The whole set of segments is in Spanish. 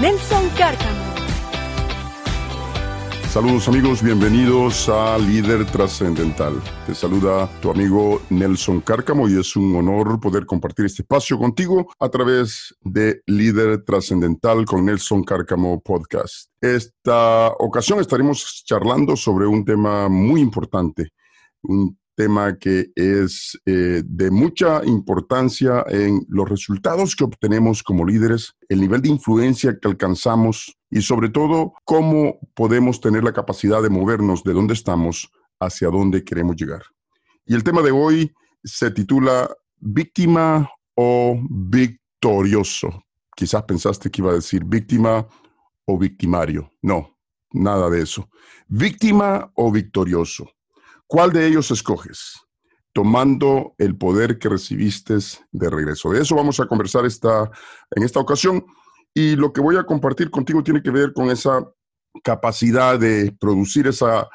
Nelson Cárcamo. Saludos amigos, bienvenidos a Líder Trascendental. Te saluda tu amigo Nelson Cárcamo y es un honor poder compartir este espacio contigo a través de Líder Trascendental con Nelson Cárcamo Podcast. Esta ocasión estaremos charlando sobre un tema muy importante, un tema que es eh, de mucha importancia en los resultados que obtenemos como líderes, el nivel de influencia que alcanzamos y sobre todo cómo podemos tener la capacidad de movernos de donde estamos hacia donde queremos llegar. Y el tema de hoy se titula Víctima o Victorioso. Quizás pensaste que iba a decir víctima o victimario. No, nada de eso. Víctima o victorioso. ¿Cuál de ellos escoges? Tomando el poder que recibiste de regreso. De eso vamos a conversar esta, en esta ocasión. Y lo que voy a compartir contigo tiene que ver con esa capacidad de producir esa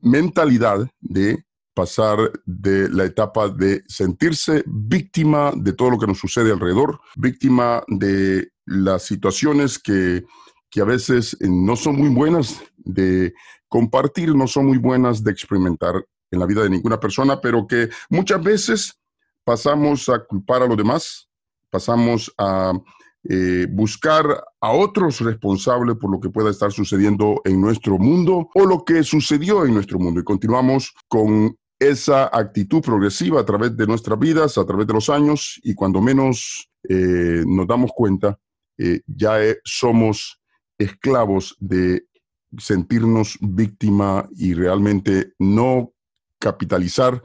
mentalidad de pasar de la etapa de sentirse víctima de todo lo que nos sucede alrededor, víctima de las situaciones que, que a veces no son muy buenas de compartir, no son muy buenas de experimentar en la vida de ninguna persona, pero que muchas veces pasamos a culpar a los demás, pasamos a eh, buscar a otros responsables por lo que pueda estar sucediendo en nuestro mundo o lo que sucedió en nuestro mundo. Y continuamos con esa actitud progresiva a través de nuestras vidas, a través de los años, y cuando menos eh, nos damos cuenta, eh, ya somos esclavos de sentirnos víctima y realmente no capitalizar,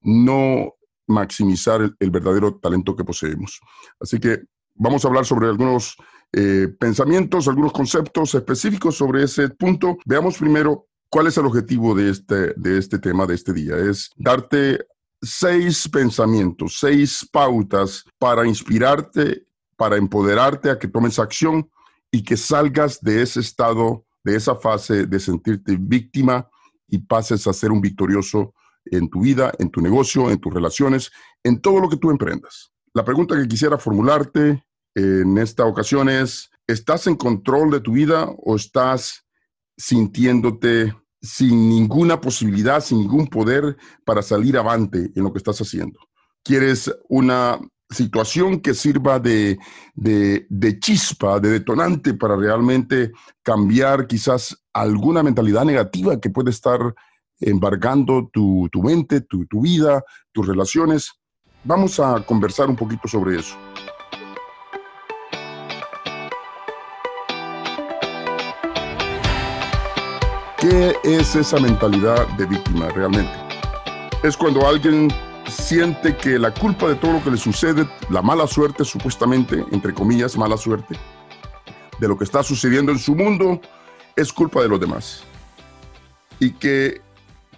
no maximizar el, verdadero talento que poseemos. Así que vamos a hablar sobre algunos eh, pensamientos, algunos conceptos específicos sobre ese punto. Veamos primero cuál es el objetivo de este, de este tema, de este día. Es darte seis pensamientos, seis pautas para inspirarte, para empoderarte a que tomes acción y que salgas de ese estado, de esa fase de sentirte víctima y pases a ser un victorioso en tu vida, en tu negocio, en tus relaciones, en todo lo que tú emprendas. La pregunta que quisiera formularte en esta ocasión es, ¿estás en control de tu vida o estás sintiéndote sin ninguna posibilidad, sin ningún poder para salir avante en lo que estás haciendo? ¿Quieres una situación que sirva de, de, chispa, de detonante para realmente cambiar quizás alguna mentalidad negativa que puede estar embargando tu, mente, tu, tu vida, tus relaciones. Vamos a conversar un poquito sobre eso. ¿Qué es esa mentalidad de víctima realmente? Es cuando alguien siente que la culpa de todo lo que le sucede, la mala suerte supuestamente, entre comillas, mala suerte, de lo que está sucediendo en su mundo, es culpa de los demás. Y que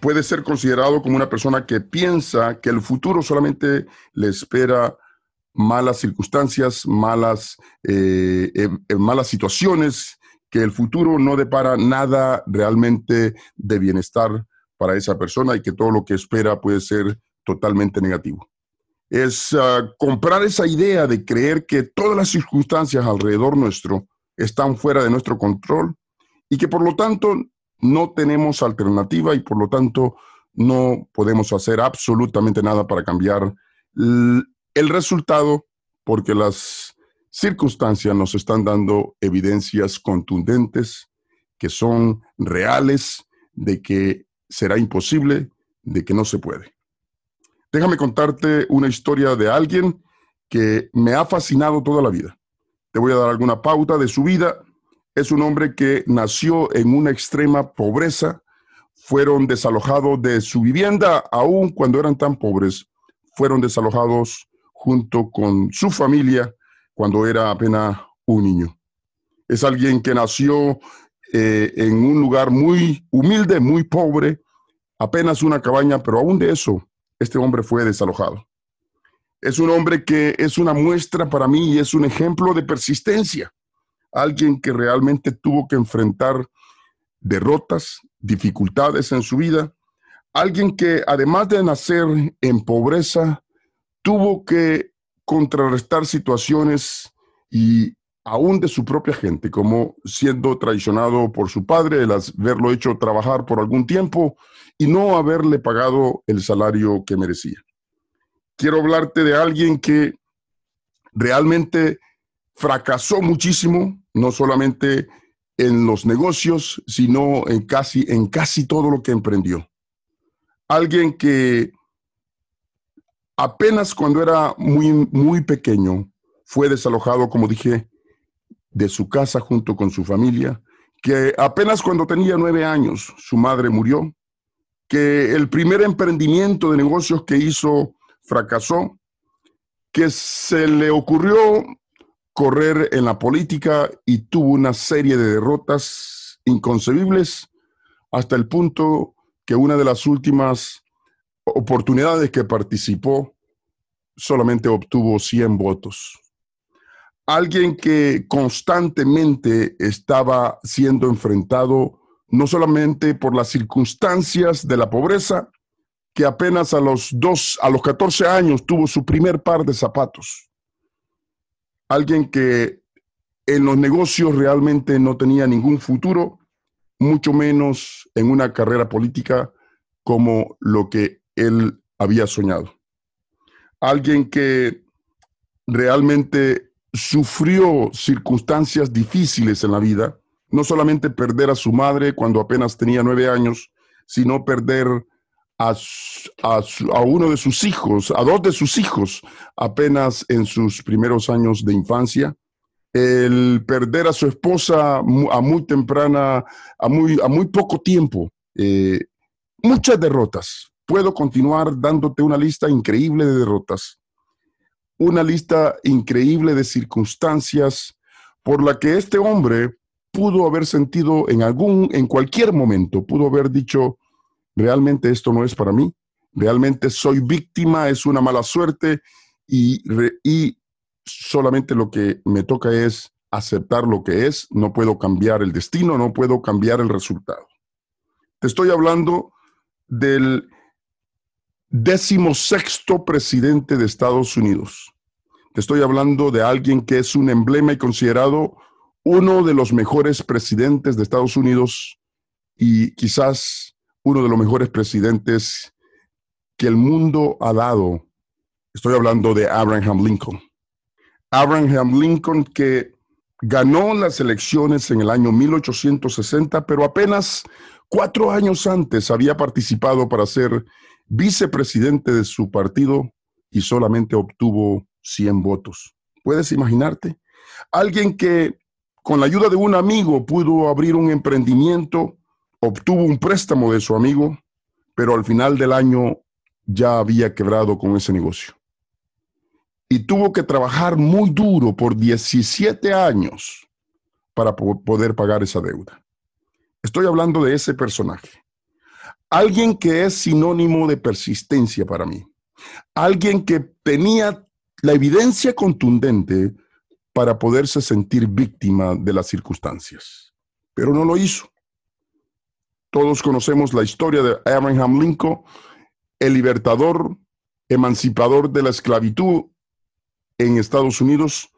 puede ser considerado como una persona que piensa que el futuro solamente le espera malas circunstancias, malas, eh, eh, malas situaciones, que el futuro no depara nada realmente de bienestar para esa persona y que todo lo que espera puede ser totalmente negativo. Es ah, comprar esa idea de creer que todas las circunstancias alrededor nuestro están fuera de nuestro control y que por lo tanto no tenemos alternativa y por lo tanto no podemos hacer absolutamente nada para cambiar el resultado porque las circunstancias nos están dando evidencias contundentes que son reales de que será imposible, de que no se puede. Déjame contarte una historia de alguien que me ha fascinado toda la vida. Te voy a dar alguna pauta de su vida es un hombre que nació en una extrema pobreza, fueron desalojados de su vivienda, aun cuando eran tan pobres, fueron desalojados junto con su familia cuando era apenas un niño. Es alguien que nació eh, en un lugar muy humilde, muy pobre, apenas una cabaña, pero aún de eso, este hombre fue desalojado. Es un hombre que es una muestra para mí y es un ejemplo de persistencia. Alguien que realmente tuvo que enfrentar derrotas, dificultades en su vida. Alguien que además de nacer en pobreza, tuvo que contrarrestar situaciones y aún de su propia gente, como siendo traicionado por su padre, el haberlo hecho trabajar por algún tiempo y no haberle pagado el salario que merecía quiero hablarte de alguien que realmente fracasó muchísimo, no solamente en los negocios, sino en casi, en casi todo lo que emprendió. Alguien que apenas cuando era muy, muy pequeño fue desalojado, como dije, de su casa junto con su familia, que apenas cuando tenía nueve años su madre murió, que el primer emprendimiento de negocios que hizo fracasó, que se le ocurrió correr en la política y tuvo una serie de derrotas inconcebibles hasta el punto que una de las últimas oportunidades que participó solamente obtuvo 100 votos. Alguien que constantemente estaba siendo enfrentado no solamente por las circunstancias de la pobreza, que apenas a los dos, a los 14 años tuvo su primer par de zapatos. Alguien que en los negocios realmente no tenía ningún futuro, mucho menos en una carrera política como lo que él había soñado. Alguien que realmente sufrió circunstancias difíciles en la vida, no solamente perder a su madre cuando apenas tenía nueve años, sino perder a, uno de sus hijos, a dos de sus hijos, apenas en sus primeros años de infancia. El perder a su esposa a muy temprana, a muy, a muy poco tiempo. Eh, muchas derrotas. Puedo continuar dándote una lista increíble de derrotas. Una lista increíble de circunstancias por la que este hombre pudo haber sentido en algún, en cualquier momento, pudo haber dicho, realmente esto no es para mí, realmente soy víctima, es una mala suerte y, y solamente lo que me toca es aceptar lo que es, no puedo cambiar el destino, no puedo cambiar el resultado. Te estoy hablando del decimosexto presidente de Estados Unidos. Te estoy hablando de alguien que es un emblema y considerado uno de los mejores presidentes de Estados Unidos y quizás uno de los mejores presidentes que el mundo ha dado. Estoy hablando de Abraham Lincoln. Abraham Lincoln que ganó las elecciones en el año 1860, pero apenas cuatro años antes había participado para ser vicepresidente de su partido y solamente obtuvo 100 votos. ¿Puedes imaginarte? Alguien que con la ayuda de un amigo pudo abrir un emprendimiento obtuvo un préstamo de su amigo, pero al final del año ya había quebrado con ese negocio. Y tuvo que trabajar muy duro por 17 años para poder pagar esa deuda. Estoy hablando de ese personaje. Alguien que es sinónimo de persistencia para mí. Alguien que tenía la evidencia contundente para poderse sentir víctima de las circunstancias, pero no lo hizo. Todos conocemos la historia de Abraham Lincoln, el libertador, emancipador de la esclavitud en Estados Unidos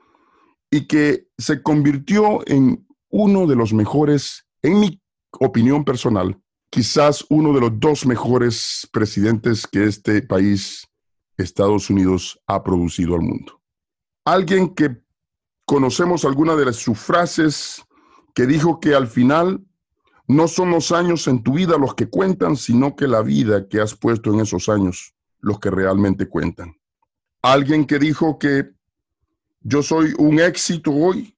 y que se convirtió en uno de los mejores, en mi opinión personal, quizás uno de los dos mejores presidentes que este país, Estados Unidos, ha producido al mundo. Alguien que conocemos alguna de sus frases que dijo que al final no son los años en tu vida los que cuentan, sino que la vida que has puesto en esos años los que realmente cuentan. Alguien que dijo que yo soy un éxito hoy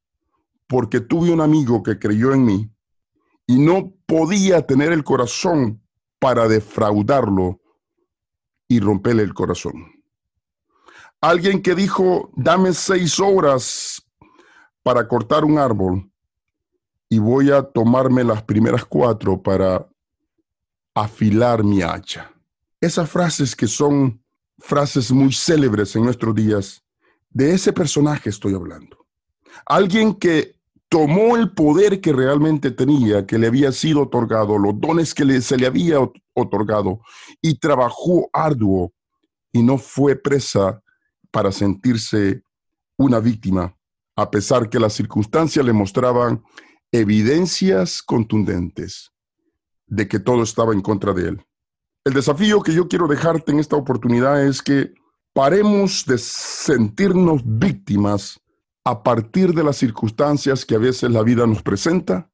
porque tuve un amigo que creyó en mí y no podía tener el corazón para defraudarlo y romperle el corazón. Alguien que dijo, dame seis horas para cortar un árbol y voy a tomarme las primeras cuatro para afilar mi hacha. Esas frases que son frases muy célebres en nuestros días, de ese personaje estoy hablando. Alguien que tomó el poder que realmente tenía, que le había sido otorgado, los dones que se le había otorgado, y trabajó arduo y no fue presa para sentirse una víctima, a pesar que las circunstancias le mostraban evidencias contundentes de que todo estaba en contra de él. El desafío que yo quiero dejarte en esta oportunidad es que paremos de sentirnos víctimas a partir de las circunstancias que a veces la vida nos presenta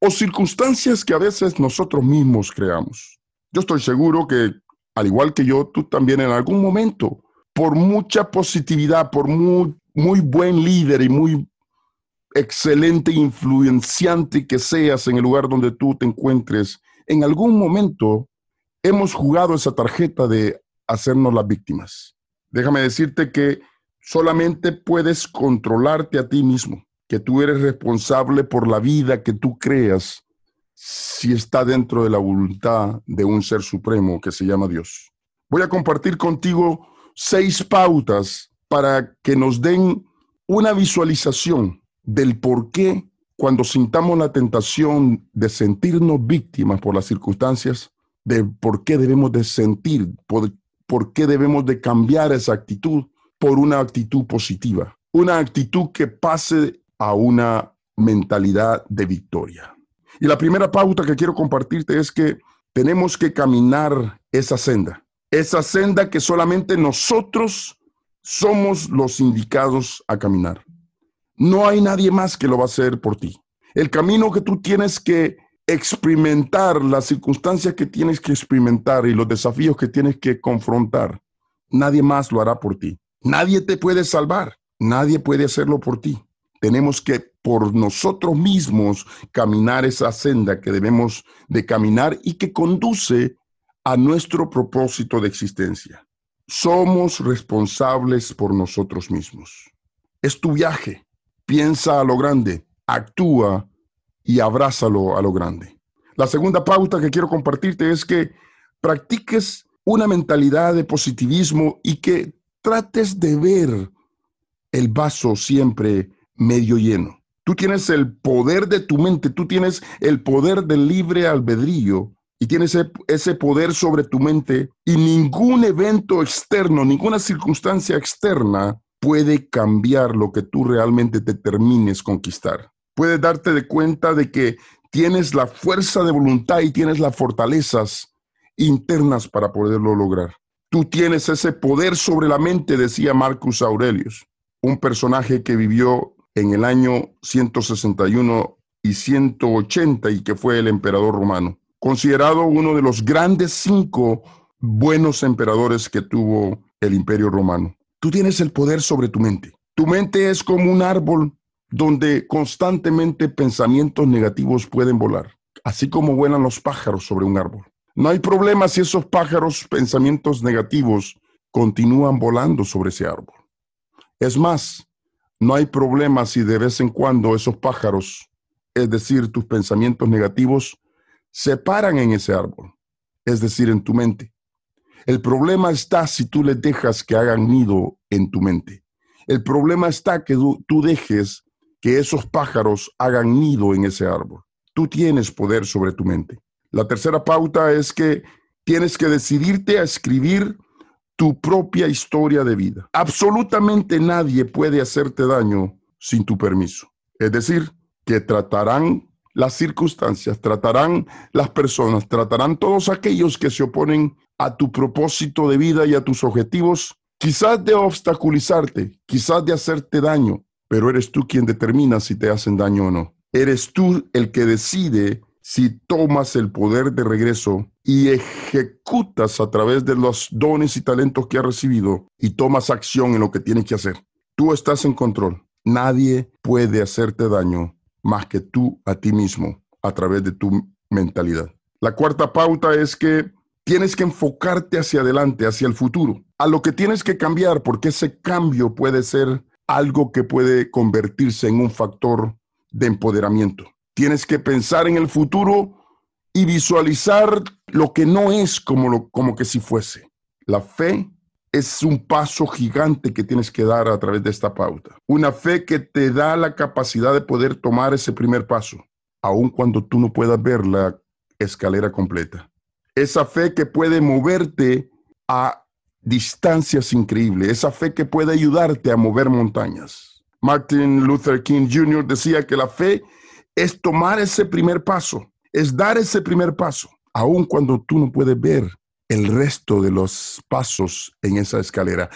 o circunstancias que a veces nosotros mismos creamos. Yo estoy seguro que, al igual que yo, tú también en algún momento, por mucha positividad, por muy, muy buen líder y muy excelente, influenciante que seas en el lugar donde tú te encuentres, en algún momento hemos jugado esa tarjeta de hacernos las víctimas. Déjame decirte que solamente puedes controlarte a ti mismo, que tú eres responsable por la vida que tú creas si está dentro de la voluntad de un ser supremo que se llama Dios. Voy a compartir contigo seis pautas para que nos den una visualización del por qué cuando sintamos la tentación de sentirnos víctimas por las circunstancias, de por qué debemos de sentir, por, por qué debemos de cambiar esa actitud por una actitud positiva, una actitud que pase a una mentalidad de victoria. Y la primera pauta que quiero compartirte es que tenemos que caminar esa senda, esa senda que solamente nosotros somos los indicados a caminar. No hay nadie más que lo va a hacer por ti. El camino que tú tienes que experimentar, las circunstancias que tienes que experimentar y los desafíos que tienes que confrontar, nadie más lo hará por ti. Nadie te puede salvar, nadie puede hacerlo por ti. Tenemos que por nosotros mismos caminar esa senda que debemos de caminar y que conduce a nuestro propósito de existencia. Somos responsables por nosotros mismos. Es tu viaje, Piensa a lo grande, actúa y abrázalo a lo grande. La segunda pauta que quiero compartirte es que practiques una mentalidad de positivismo y que trates de ver el vaso siempre medio lleno. Tú tienes el poder de tu mente, tú tienes el poder del libre albedrío y tienes ese, poder sobre tu mente y ningún evento externo, ninguna circunstancia externa puede cambiar lo que tú realmente te termines conquistar. Puedes darte de cuenta de que tienes la fuerza de voluntad y tienes las fortalezas internas para poderlo lograr. Tú tienes ese poder sobre la mente, decía Marcus Aurelius, un personaje que vivió en el año 161 y 180 y que fue el emperador romano, considerado uno de los grandes cinco buenos emperadores que tuvo el imperio romano. Tú tienes el poder sobre tu mente. Tu mente es como un árbol donde constantemente pensamientos negativos pueden volar, así como vuelan los pájaros sobre un árbol. No hay problema si esos pájaros, pensamientos negativos, continúan volando sobre ese árbol. Es más, no hay problema si de vez en cuando esos pájaros, es decir, tus pensamientos negativos, se paran en ese árbol, es decir, en tu mente. El problema está si tú les dejas que hagan nido en tu mente. El problema está que tú, dejes que esos pájaros hagan nido en ese árbol. Tú tienes poder sobre tu mente. La tercera pauta es que tienes que decidirte a escribir tu propia historia de vida. Absolutamente nadie puede hacerte daño sin tu permiso. Es decir, que tratarán las circunstancias, tratarán las personas, tratarán todos aquellos que se oponen a tu propósito de vida y a tus objetivos, quizás de obstaculizarte, quizás de hacerte daño, pero eres tú quien determina si te hacen daño o no. Eres tú el que decide si tomas el poder de regreso y ejecutas a través de los dones y talentos que has recibido y tomas acción en lo que tienes que hacer. Tú estás en control. Nadie puede hacerte daño más que tú a ti mismo a través de tu mentalidad. La cuarta pauta es que Tienes que enfocarte hacia adelante, hacia el futuro, a lo que tienes que cambiar, porque ese cambio puede ser algo que puede convertirse en un factor de empoderamiento. Tienes que pensar en el futuro y visualizar lo que no es como, lo, como que si fuese. La fe es un paso gigante que tienes que dar a través de esta pauta. Una fe que te da la capacidad de poder tomar ese primer paso, aun cuando tú no puedas ver la escalera completa. Esa fe que puede moverte a distancias increíbles, esa fe que puede ayudarte a mover montañas. Martin Luther King Jr. decía que la fe es tomar ese primer paso, es dar ese primer paso, aun cuando tú no puedes ver el resto de los pasos en esa escalera,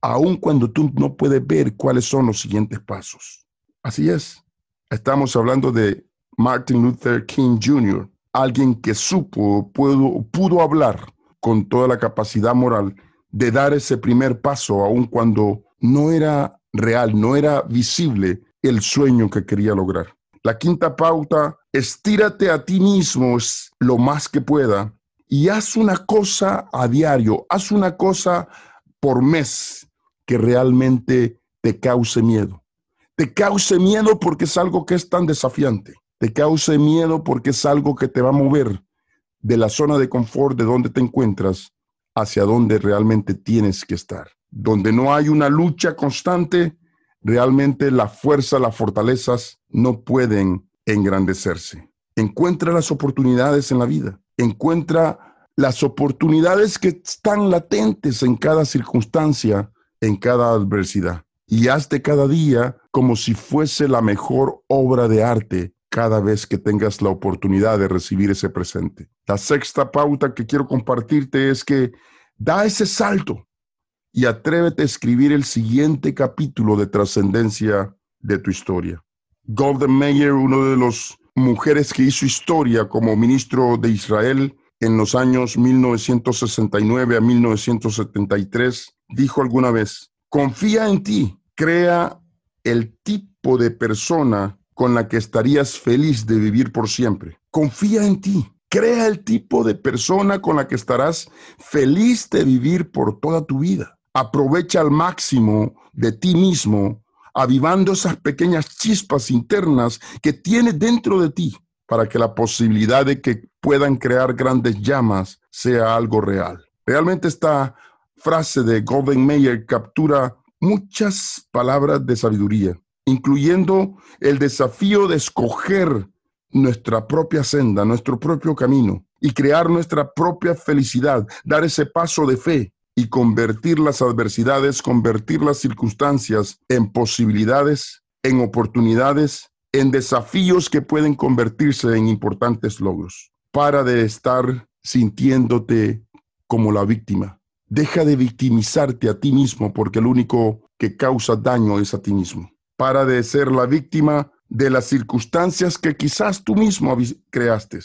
aun cuando tú no puedes ver cuáles son los siguientes pasos. Así es. Estamos hablando de Martin Luther King Jr., alguien que supo, pudo, pudo hablar con toda la capacidad moral de dar ese primer paso, aun cuando no era real, no era visible el sueño que quería lograr. La quinta pauta, estírate a ti mismo lo más que pueda y haz una cosa a diario, haz una cosa por mes que realmente te cause miedo. Te cause miedo porque es algo que es tan desafiante. Te cause miedo porque es algo que te va a mover de la zona de confort de donde te encuentras hacia donde realmente tienes que estar. Donde no hay una lucha constante, realmente la fuerza, las fortalezas no pueden engrandecerse. Encuentra las oportunidades en la vida. Encuentra las oportunidades que están latentes en cada circunstancia, en cada adversidad. Y hazte cada día como si fuese la mejor obra de arte cada vez que tengas la oportunidad de recibir ese presente. La sexta pauta que quiero compartirte es que da ese salto y atrévete a escribir el siguiente capítulo de trascendencia de tu historia. Golden Meyer, uno de los mujeres que hizo historia como ministro de Israel en los años 1969 a 1973, dijo alguna vez, confía en ti, crea el tipo de persona con la que estarías feliz de vivir por siempre. Confía en ti. Crea el tipo de persona con la que estarás feliz de vivir por toda tu vida. Aprovecha al máximo de ti mismo, avivando esas pequeñas chispas internas que tienes dentro de ti para que la posibilidad de que puedan crear grandes llamas sea algo real. Realmente esta frase de Golden Mayer captura muchas palabras de sabiduría incluyendo el desafío de escoger nuestra propia senda, nuestro propio camino y crear nuestra propia felicidad, dar ese paso de fe y convertir las adversidades, convertir las circunstancias en posibilidades, en oportunidades, en desafíos que pueden convertirse en importantes logros. Para de estar sintiéndote como la víctima. Deja de victimizarte a ti mismo porque lo único que causa daño es a ti mismo para de ser la víctima de las circunstancias que quizás tú mismo creaste.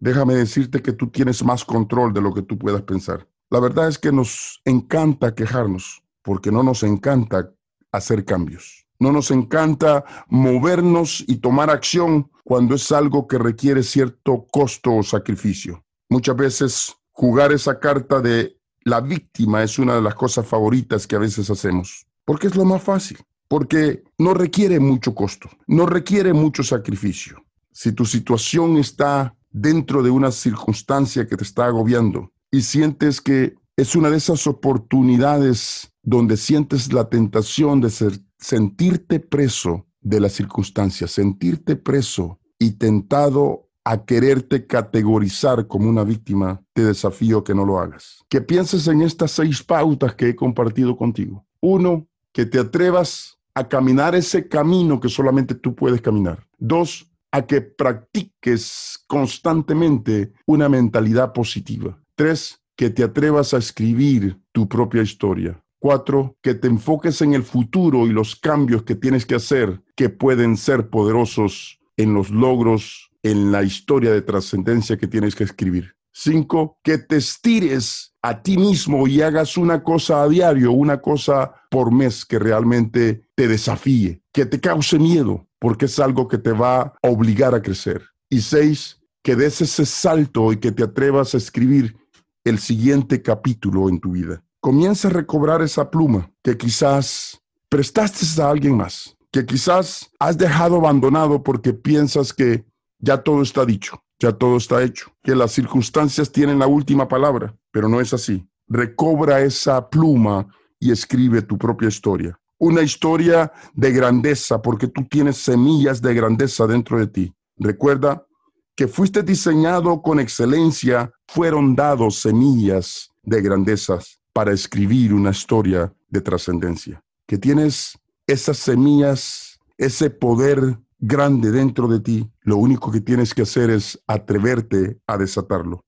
Déjame decirte que tú tienes más control de lo que tú puedas pensar. La verdad es que nos encanta quejarnos porque no nos encanta hacer cambios. No nos encanta movernos y tomar acción cuando es algo que requiere cierto costo o sacrificio. Muchas veces jugar esa carta de la víctima es una de las cosas favoritas que a veces hacemos, porque es lo más fácil porque no requiere mucho costo, no requiere mucho sacrificio. Si tu situación está dentro de una circunstancia que te está agobiando y sientes que es una de esas oportunidades donde sientes la tentación de sentirte preso de la circunstancia, sentirte preso y tentado a quererte categorizar como una víctima, te desafío que no lo hagas. Que pienses en estas seis pautas que he compartido contigo. Uno, que te atrevas a caminar ese camino que solamente tú puedes caminar. Dos, a que practiques constantemente una mentalidad positiva. Tres, que te atrevas a escribir tu propia historia. Cuatro, que te enfoques en el futuro y los cambios que tienes que hacer que pueden ser poderosos en los logros, en la historia de trascendencia que tienes que escribir. Cinco, que te estires a ti mismo y hagas una cosa a diario, una cosa por mes que realmente te desafíe, que te cause miedo, porque es algo que te va a obligar a crecer. Y seis, que des ese salto y que te atrevas a escribir el siguiente capítulo en tu vida. Comienza a recobrar esa pluma que quizás prestaste a alguien más, que quizás has dejado abandonado porque piensas que ya todo está dicho, ya todo está hecho, que las circunstancias tienen la última palabra, pero no es así. Recobra esa pluma y escribe tu propia historia. Una historia de grandeza, porque tú tienes semillas de grandeza dentro de ti. Recuerda que fuiste diseñado con excelencia, fueron dados semillas de grandezas para escribir una historia de trascendencia. Que tienes esas semillas, ese poder grande dentro de ti, lo único que tienes que hacer es atreverte a desatarlo.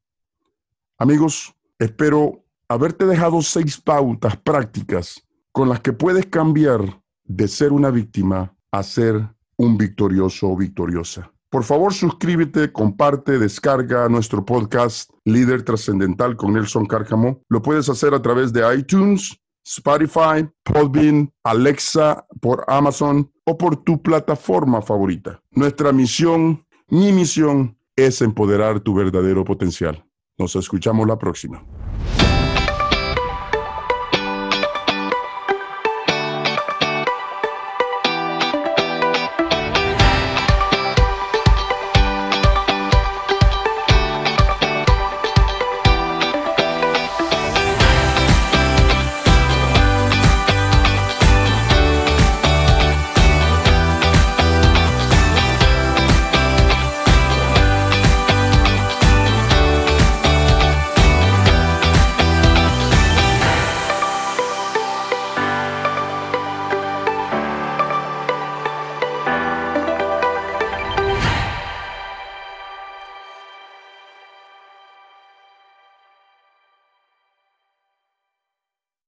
Amigos, espero haberte dejado seis pautas prácticas con las que puedes cambiar de ser una víctima a ser un victorioso o victoriosa. Por favor, suscríbete, comparte, descarga nuestro podcast Líder Trascendental con Nelson Cárcamo. Lo puedes hacer a través de iTunes, Spotify, Podbean, Alexa, por Amazon o por tu plataforma favorita. Nuestra misión, mi misión, es empoderar tu verdadero potencial. Nos escuchamos la próxima.